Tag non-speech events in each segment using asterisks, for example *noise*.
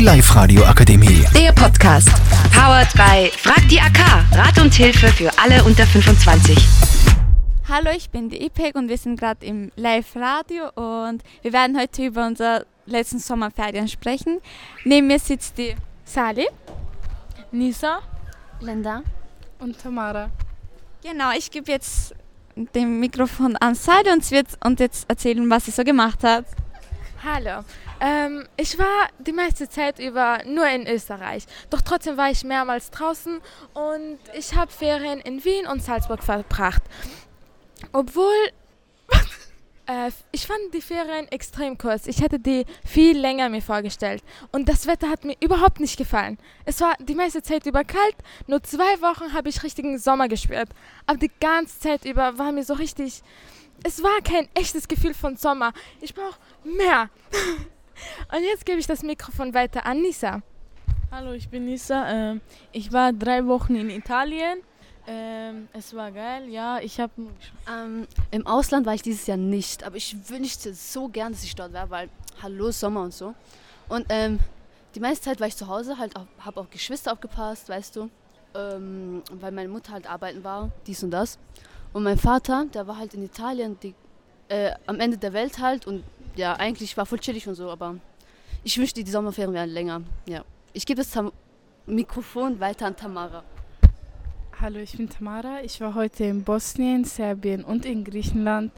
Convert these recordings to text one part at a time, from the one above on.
Die Live-Radio Akademie. Der Podcast. Powered by Frag die AK. Rat und Hilfe für alle unter 25. Hallo, ich bin die IPEC und wir sind gerade im Live-Radio und wir werden heute über unsere letzten Sommerferien sprechen. Neben mir sitzt die Sali, Nisa Linda und Tamara. Genau, ich gebe jetzt dem Mikrofon an Sali und sie wird uns jetzt erzählen, was sie so gemacht hat. Hallo. Ähm, ich war die meiste Zeit über nur in Österreich. Doch trotzdem war ich mehrmals draußen und ich habe Ferien in Wien und Salzburg verbracht. Obwohl, *laughs* äh, ich fand die Ferien extrem kurz. Ich hätte die viel länger mir vorgestellt. Und das Wetter hat mir überhaupt nicht gefallen. Es war die meiste Zeit über kalt. Nur zwei Wochen habe ich richtigen Sommer gespürt. Aber die ganze Zeit über war mir so richtig... Es war kein echtes Gefühl von Sommer. Ich brauche mehr. *laughs* Und jetzt gebe ich das Mikrofon weiter an Nisa. Hallo, ich bin Nisa. Ähm, ich war drei Wochen in Italien. Ähm, es war geil, ja. Ich habe ähm, Im Ausland war ich dieses Jahr nicht, aber ich wünschte so gern, dass ich dort wäre, weil hallo Sommer und so. Und ähm, die meiste Zeit war ich zu Hause, halt habe auf Geschwister aufgepasst, weißt du, ähm, weil meine Mutter halt arbeiten war, dies und das. Und mein Vater, der war halt in Italien, die, äh, am Ende der Welt halt. Und ja, eigentlich war voll chillig und so, aber ich wünschte, die Sommerferien wären länger. Ja. Ich gebe das Tam Mikrofon weiter an Tamara. Hallo, ich bin Tamara. Ich war heute in Bosnien, Serbien und in Griechenland.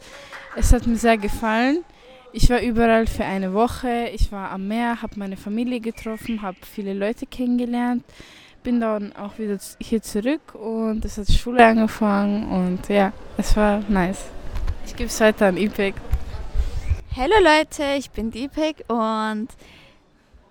Es hat mir sehr gefallen. Ich war überall für eine Woche. Ich war am Meer, habe meine Familie getroffen, habe viele Leute kennengelernt bin dann auch wieder hier zurück und es hat Schule angefangen und ja, es war nice. Ich gebe es weiter an IPEC. Hallo Leute, ich bin IPEC und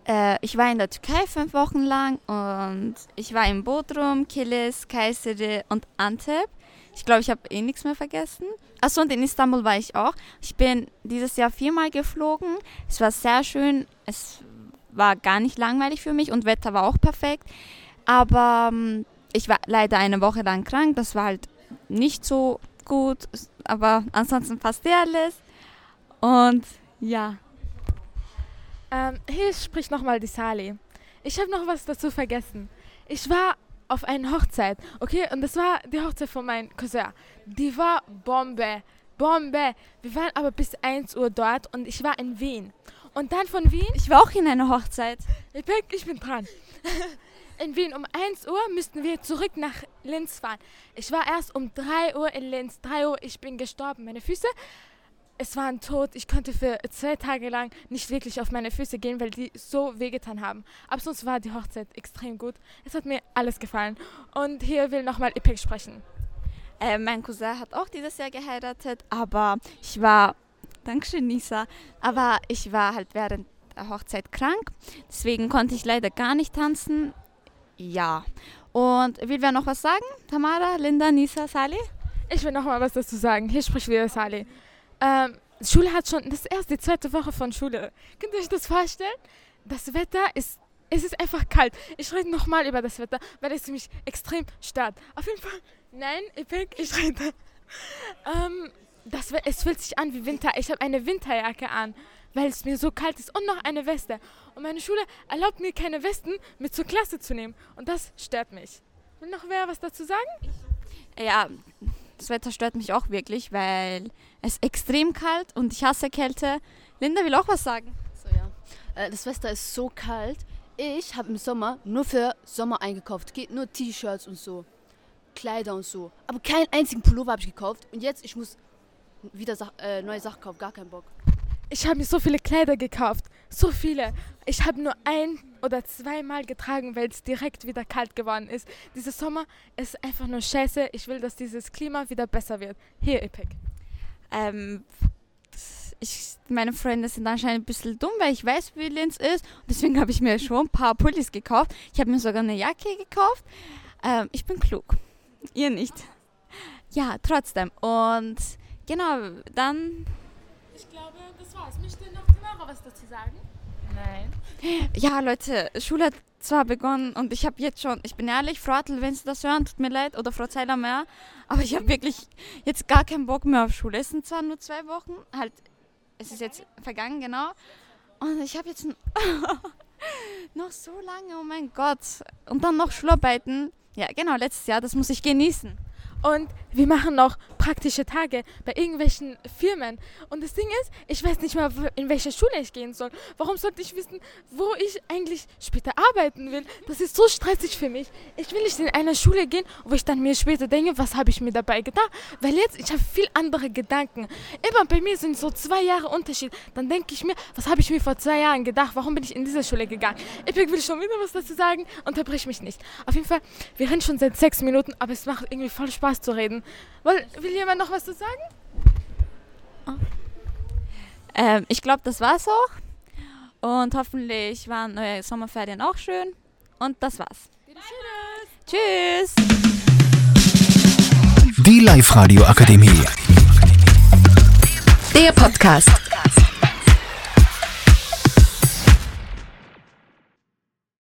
äh, ich war in der Türkei fünf Wochen lang und ich war in Bodrum, Kilis, Kayseri und Antep. Ich glaube, ich habe eh nichts mehr vergessen. Achso, und in Istanbul war ich auch. Ich bin dieses Jahr viermal geflogen. Es war sehr schön. Es war gar nicht langweilig für mich und Wetter war auch perfekt. Aber ähm, ich war leider eine Woche lang krank. Das war halt nicht so gut. Aber ansonsten fast alles. Und ja. Ähm, hier spricht nochmal die Sali. Ich habe noch was dazu vergessen. Ich war auf einer Hochzeit, okay? Und das war die Hochzeit von meinem Cousin. Die war Bombe. Bombe. Wir waren aber bis 1 Uhr dort und ich war in Wien. Und dann von Wien. Ich war auch in einer Hochzeit. Ich bin, ich bin dran. *laughs* in Wien um 1 Uhr müssten wir zurück nach Linz fahren. Ich war erst um 3 Uhr in Linz. 3 Uhr, ich bin gestorben. Meine Füße, es waren tot. Ich konnte für zwei Tage lang nicht wirklich auf meine Füße gehen, weil die so wehgetan haben. Aber sonst war die Hochzeit extrem gut. Es hat mir alles gefallen. Und hier will nochmal Ipek sprechen. Äh, mein Cousin hat auch dieses Jahr geheiratet, aber ich war, Dankeschön Nisa, aber ich war halt während der Hochzeit krank. Deswegen konnte ich leider gar nicht tanzen. Ja. Und will wer noch was sagen? Tamara, Linda, Nisa, Sali? Ich will noch mal was dazu sagen. Hier spricht wieder Sali. Ähm, Schule hat schon, das ist erst die zweite Woche von Schule. Könnt ihr euch das vorstellen? Das Wetter ist, es ist einfach kalt. Ich rede noch mal über das Wetter, weil es mich extrem stört. Auf jeden Fall, nein, Ipek, ich rede. Ähm, das, es fühlt sich an wie Winter. Ich habe eine Winterjacke an weil es mir so kalt ist und noch eine Weste. Und meine Schule erlaubt mir keine Westen mit zur Klasse zu nehmen. Und das stört mich. Will noch wer was dazu sagen? Ja, das Wetter stört mich auch wirklich, weil es extrem kalt und ich hasse Kälte. Linda will auch was sagen. So, ja. Äh, das Wetter ist so kalt. Ich habe im Sommer nur für Sommer eingekauft. Geht nur T-Shirts und so. Kleider und so. Aber keinen einzigen Pullover habe ich gekauft. Und jetzt, ich muss wieder Sach äh, neue Sachen kaufen. Gar keinen Bock. Ich habe mir so viele Kleider gekauft. So viele. Ich habe nur ein oder zweimal getragen, weil es direkt wieder kalt geworden ist. Dieser Sommer ist einfach nur scheiße. Ich will, dass dieses Klima wieder besser wird. Hier, Epic. Ähm, ich, meine Freunde sind anscheinend ein bisschen dumm, weil ich weiß, wie Linz ist. Deswegen habe ich mir schon ein paar Pullis gekauft. Ich habe mir sogar eine Jacke gekauft. Ähm, ich bin klug. Ihr nicht. Ja, trotzdem. Und genau, dann ich glaube, das war's. Möchte noch Tamara was dazu sagen? Nein. Ja, Leute, Schule hat zwar begonnen und ich habe jetzt schon, ich bin ehrlich, Frau Attel, wenn Sie das hören, tut mir leid, oder Frau Zeiler mehr, aber ich habe wirklich jetzt gar keinen Bock mehr auf Schule. Es sind zwar nur zwei Wochen, halt, es ist jetzt vergangen, genau, und ich habe jetzt *laughs* Noch so lange, oh mein Gott. Und dann noch Schularbeiten. Ja, genau, letztes Jahr, das muss ich genießen. Und wir machen noch praktische Tage bei irgendwelchen Firmen. Und das Ding ist, ich weiß nicht mal, in welche Schule ich gehen soll. Warum sollte ich wissen, wo ich eigentlich später arbeiten will? Das ist so stressig für mich. Ich will nicht in eine Schule gehen, wo ich dann mir später denke, was habe ich mir dabei gedacht? Weil jetzt, ich habe viel andere Gedanken. Immer bei mir sind so zwei Jahre Unterschied. Dann denke ich mir, was habe ich mir vor zwei Jahren gedacht? Warum bin ich in diese Schule gegangen? Ich will schon wieder was dazu sagen. Unterbrich mich nicht. Auf jeden Fall, wir rennen schon seit sechs Minuten, aber es macht irgendwie voll Spaß zu reden. Will, will jemand noch was zu sagen? Oh. Ähm, ich glaube, das war's auch. Und hoffentlich waren eure Sommerferien auch schön. Und das war's. Tschüss. Tschüss. Die Live-Radio Akademie. Der Podcast.